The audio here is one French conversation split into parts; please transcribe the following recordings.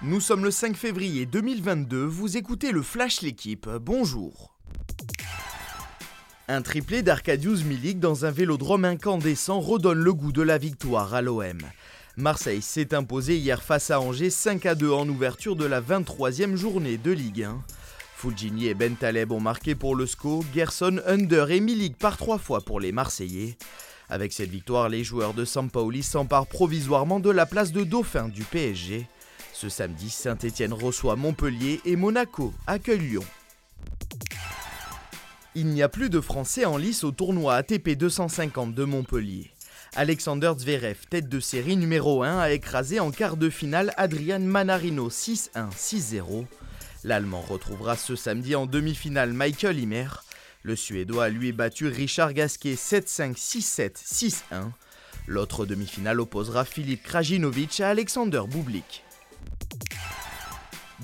Nous sommes le 5 février 2022, vous écoutez le Flash L'équipe, bonjour. Un triplé d'Arcadius Milik dans un vélodrome incandescent redonne le goût de la victoire à l'OM. Marseille s'est imposé hier face à Angers 5 à 2 en ouverture de la 23e journée de Ligue 1. Fulgini et Bentaleb ont marqué pour le SCO, Gerson, Under et Milik par trois fois pour les Marseillais. Avec cette victoire, les joueurs de Sampaoli s'emparent provisoirement de la place de dauphin du PSG. Ce samedi, Saint-Étienne reçoit Montpellier et Monaco accueille Lyon. Il n'y a plus de Français en lice au tournoi ATP 250 de Montpellier. Alexander Zverev, tête de série numéro 1, a écrasé en quart de finale Adrian Manarino 6-1, 6-0. L'Allemand retrouvera ce samedi en demi-finale Michael Himmer. Le Suédois a lui battu Richard Gasquet 7-5, 6-7, 6-1. L'autre demi-finale opposera Philippe Krajinovic à Alexander Bublik.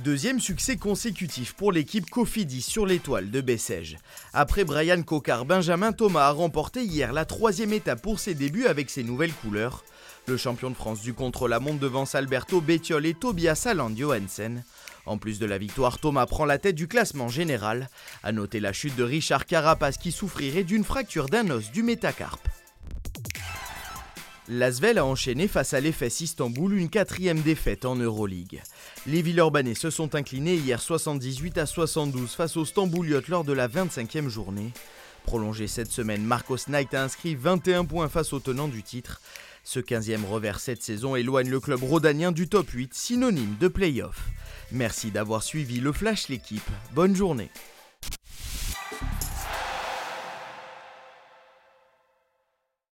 Deuxième succès consécutif pour l'équipe Cofidis sur l'étoile de Bessèges. Après Brian Cocard, Benjamin Thomas a remporté hier la troisième étape pour ses débuts avec ses nouvelles couleurs. Le champion de France du contre-la-montre devance Alberto Bettiol et Tobias Aland Johansen. En plus de la victoire, Thomas prend la tête du classement général. A noter la chute de Richard Carapace qui souffrirait d'une fracture d'un os du métacarpe. L'Asvel a enchaîné face à l'EFS Istanbul une quatrième défaite en Euroleague. Les Villeurbanais se sont inclinés hier 78 à 72 face aux Stambouliotes lors de la 25e journée. Prolongé cette semaine, Marcos Knight a inscrit 21 points face au tenant du titre. Ce 15e revers cette saison éloigne le club rhodanien du top 8, synonyme de play-off. Merci d'avoir suivi le Flash l'équipe. Bonne journée.